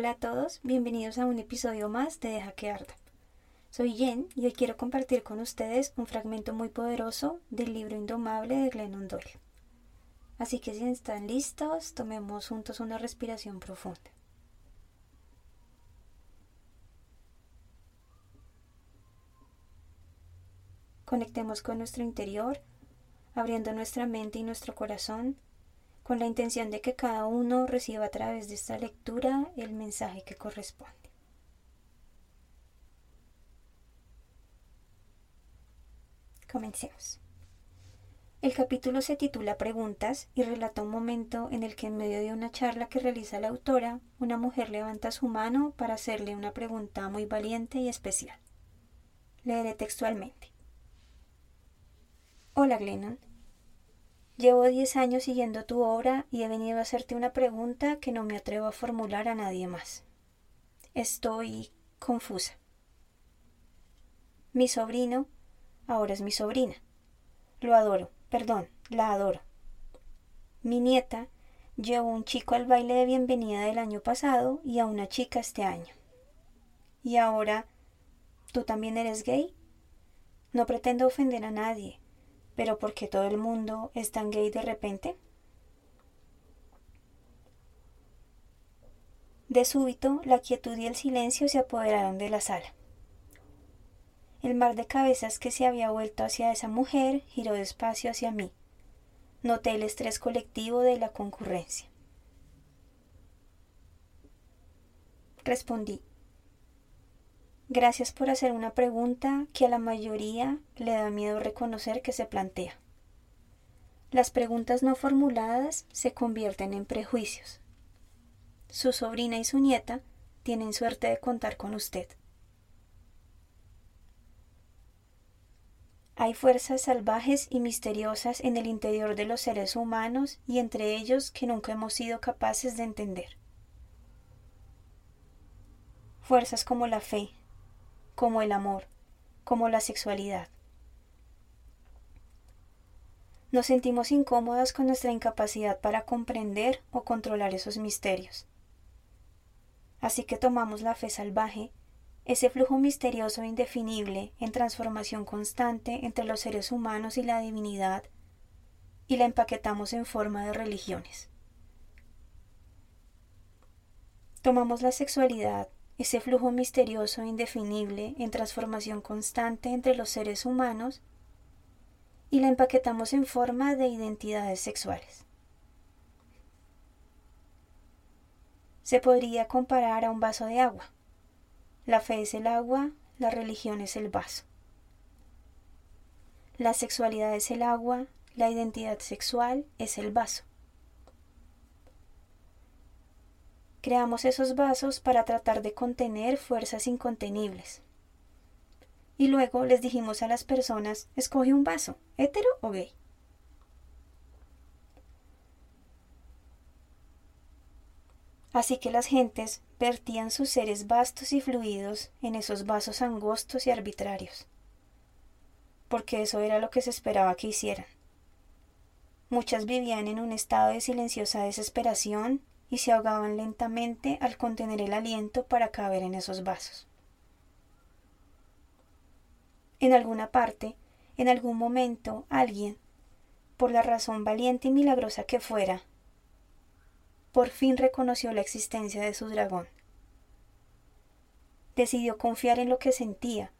Hola a todos, bienvenidos a un episodio más de Deja que arda. Soy Jen y hoy quiero compartir con ustedes un fragmento muy poderoso del libro Indomable de Glennon Doyle. Así que si están listos, tomemos juntos una respiración profunda. Conectemos con nuestro interior, abriendo nuestra mente y nuestro corazón con la intención de que cada uno reciba a través de esta lectura el mensaje que corresponde. Comencemos. El capítulo se titula Preguntas y relata un momento en el que en medio de una charla que realiza la autora, una mujer levanta su mano para hacerle una pregunta muy valiente y especial. Leeré textualmente. Hola Glennon, Llevo diez años siguiendo tu obra y he venido a hacerte una pregunta que no me atrevo a formular a nadie más. Estoy confusa. Mi sobrino ahora es mi sobrina. Lo adoro, perdón, la adoro. Mi nieta llevó un chico al baile de bienvenida del año pasado y a una chica este año. Y ahora, ¿tú también eres gay? No pretendo ofender a nadie, pero ¿por qué todo el mundo es tan gay de repente? De súbito, la quietud y el silencio se apoderaron de la sala. El mar de cabezas que se había vuelto hacia esa mujer giró despacio hacia mí. Noté el estrés colectivo de la concurrencia. Respondí. Gracias por hacer una pregunta que a la mayoría le da miedo reconocer que se plantea. Las preguntas no formuladas se convierten en prejuicios. Su sobrina y su nieta tienen suerte de contar con usted. Hay fuerzas salvajes y misteriosas en el interior de los seres humanos y entre ellos que nunca hemos sido capaces de entender. Fuerzas como la fe, como el amor, como la sexualidad. Nos sentimos incómodas con nuestra incapacidad para comprender o controlar esos misterios. Así que tomamos la fe salvaje, ese flujo misterioso e indefinible en transformación constante entre los seres humanos y la divinidad, y la empaquetamos en forma de religiones. Tomamos la sexualidad, ese flujo misterioso e indefinible en transformación constante entre los seres humanos y la empaquetamos en forma de identidades sexuales. Se podría comparar a un vaso de agua. La fe es el agua, la religión es el vaso. La sexualidad es el agua, la identidad sexual es el vaso. Creamos esos vasos para tratar de contener fuerzas incontenibles. Y luego les dijimos a las personas, escoge un vaso, hetero o gay. Así que las gentes vertían sus seres vastos y fluidos en esos vasos angostos y arbitrarios, porque eso era lo que se esperaba que hicieran. Muchas vivían en un estado de silenciosa desesperación y se ahogaban lentamente al contener el aliento para caber en esos vasos. En alguna parte, en algún momento, alguien, por la razón valiente y milagrosa que fuera, por fin reconoció la existencia de su dragón. Decidió confiar en lo que sentía,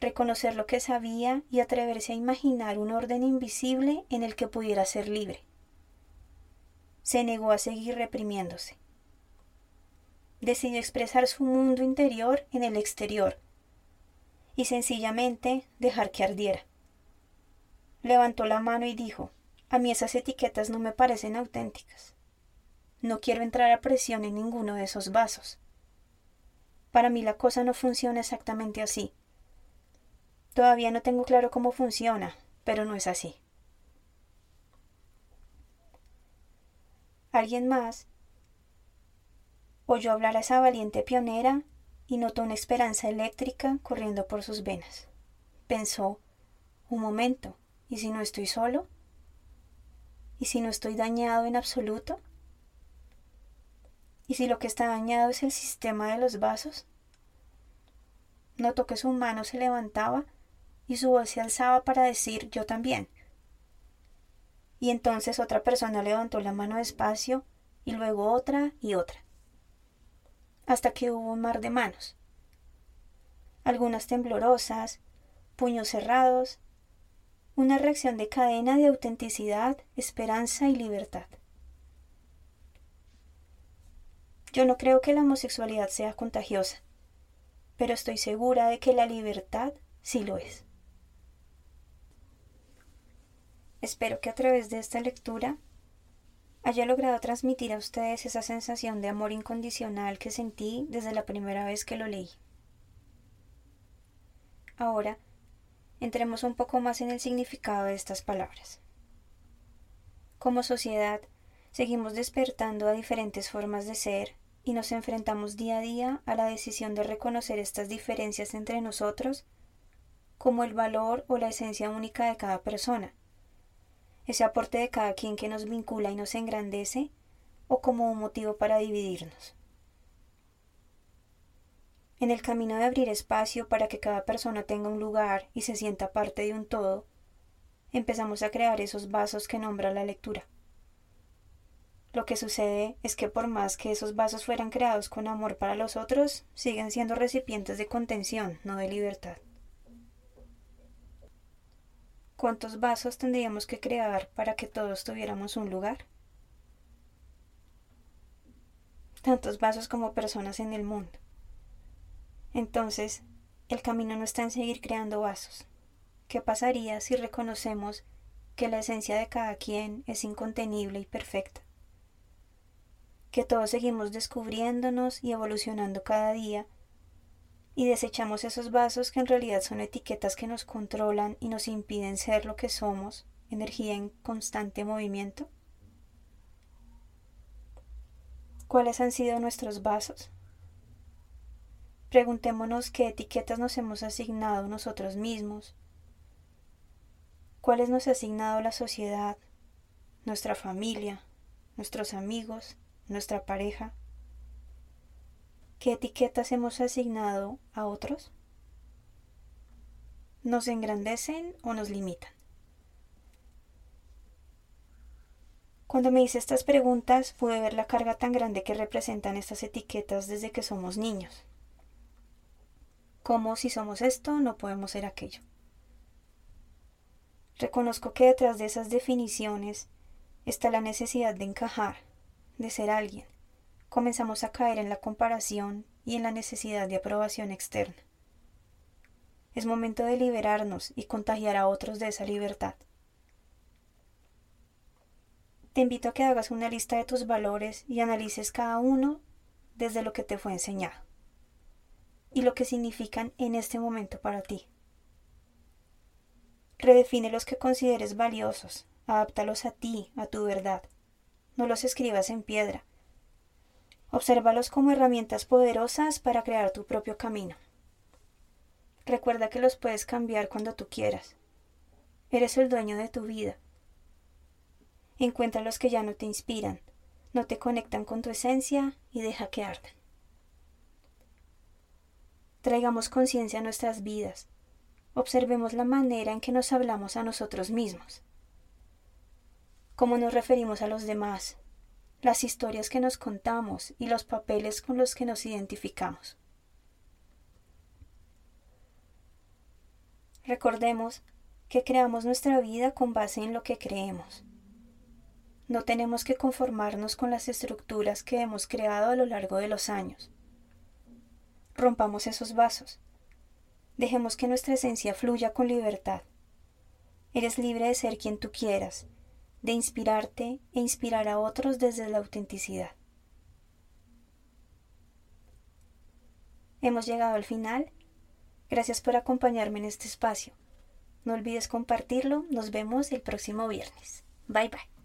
reconocer lo que sabía y atreverse a imaginar un orden invisible en el que pudiera ser libre. Se negó a seguir reprimiéndose. Decidió expresar su mundo interior en el exterior y sencillamente dejar que ardiera. Levantó la mano y dijo, a mí esas etiquetas no me parecen auténticas. No quiero entrar a presión en ninguno de esos vasos. Para mí la cosa no funciona exactamente así. Todavía no tengo claro cómo funciona, pero no es así. Alguien más oyó hablar a esa valiente pionera y notó una esperanza eléctrica corriendo por sus venas. Pensó, un momento, ¿y si no estoy solo? ¿Y si no estoy dañado en absoluto? ¿Y si lo que está dañado es el sistema de los vasos? Notó que su mano se levantaba y su voz se alzaba para decir yo también. Y entonces otra persona levantó la mano despacio y luego otra y otra, hasta que hubo un mar de manos, algunas temblorosas, puños cerrados, una reacción de cadena de autenticidad, esperanza y libertad. Yo no creo que la homosexualidad sea contagiosa, pero estoy segura de que la libertad sí lo es. Espero que a través de esta lectura haya logrado transmitir a ustedes esa sensación de amor incondicional que sentí desde la primera vez que lo leí. Ahora, entremos un poco más en el significado de estas palabras. Como sociedad, seguimos despertando a diferentes formas de ser y nos enfrentamos día a día a la decisión de reconocer estas diferencias entre nosotros como el valor o la esencia única de cada persona, ese aporte de cada quien que nos vincula y nos engrandece, o como un motivo para dividirnos. En el camino de abrir espacio para que cada persona tenga un lugar y se sienta parte de un todo, empezamos a crear esos vasos que nombra la lectura. Lo que sucede es que por más que esos vasos fueran creados con amor para los otros, siguen siendo recipientes de contención, no de libertad. ¿Cuántos vasos tendríamos que crear para que todos tuviéramos un lugar? Tantos vasos como personas en el mundo. Entonces, el camino no está en seguir creando vasos. ¿Qué pasaría si reconocemos que la esencia de cada quien es incontenible y perfecta? que todos seguimos descubriéndonos y evolucionando cada día, y desechamos esos vasos que en realidad son etiquetas que nos controlan y nos impiden ser lo que somos, energía en constante movimiento? ¿Cuáles han sido nuestros vasos? Preguntémonos qué etiquetas nos hemos asignado nosotros mismos, cuáles nos ha asignado la sociedad, nuestra familia, nuestros amigos, nuestra pareja? ¿Qué etiquetas hemos asignado a otros? ¿Nos engrandecen o nos limitan? Cuando me hice estas preguntas pude ver la carga tan grande que representan estas etiquetas desde que somos niños. Como si somos esto, no podemos ser aquello. Reconozco que detrás de esas definiciones está la necesidad de encajar, de ser alguien, comenzamos a caer en la comparación y en la necesidad de aprobación externa. Es momento de liberarnos y contagiar a otros de esa libertad. Te invito a que hagas una lista de tus valores y analices cada uno desde lo que te fue enseñado y lo que significan en este momento para ti. Redefine los que consideres valiosos, adáptalos a ti, a tu verdad no los escribas en piedra. Obsérvalos como herramientas poderosas para crear tu propio camino. Recuerda que los puedes cambiar cuando tú quieras. Eres el dueño de tu vida. Encuentra los que ya no te inspiran, no te conectan con tu esencia y deja que arden. Traigamos conciencia a nuestras vidas. Observemos la manera en que nos hablamos a nosotros mismos cómo nos referimos a los demás, las historias que nos contamos y los papeles con los que nos identificamos. Recordemos que creamos nuestra vida con base en lo que creemos. No tenemos que conformarnos con las estructuras que hemos creado a lo largo de los años. Rompamos esos vasos. Dejemos que nuestra esencia fluya con libertad. Eres libre de ser quien tú quieras de inspirarte e inspirar a otros desde la autenticidad. Hemos llegado al final. Gracias por acompañarme en este espacio. No olvides compartirlo. Nos vemos el próximo viernes. Bye bye.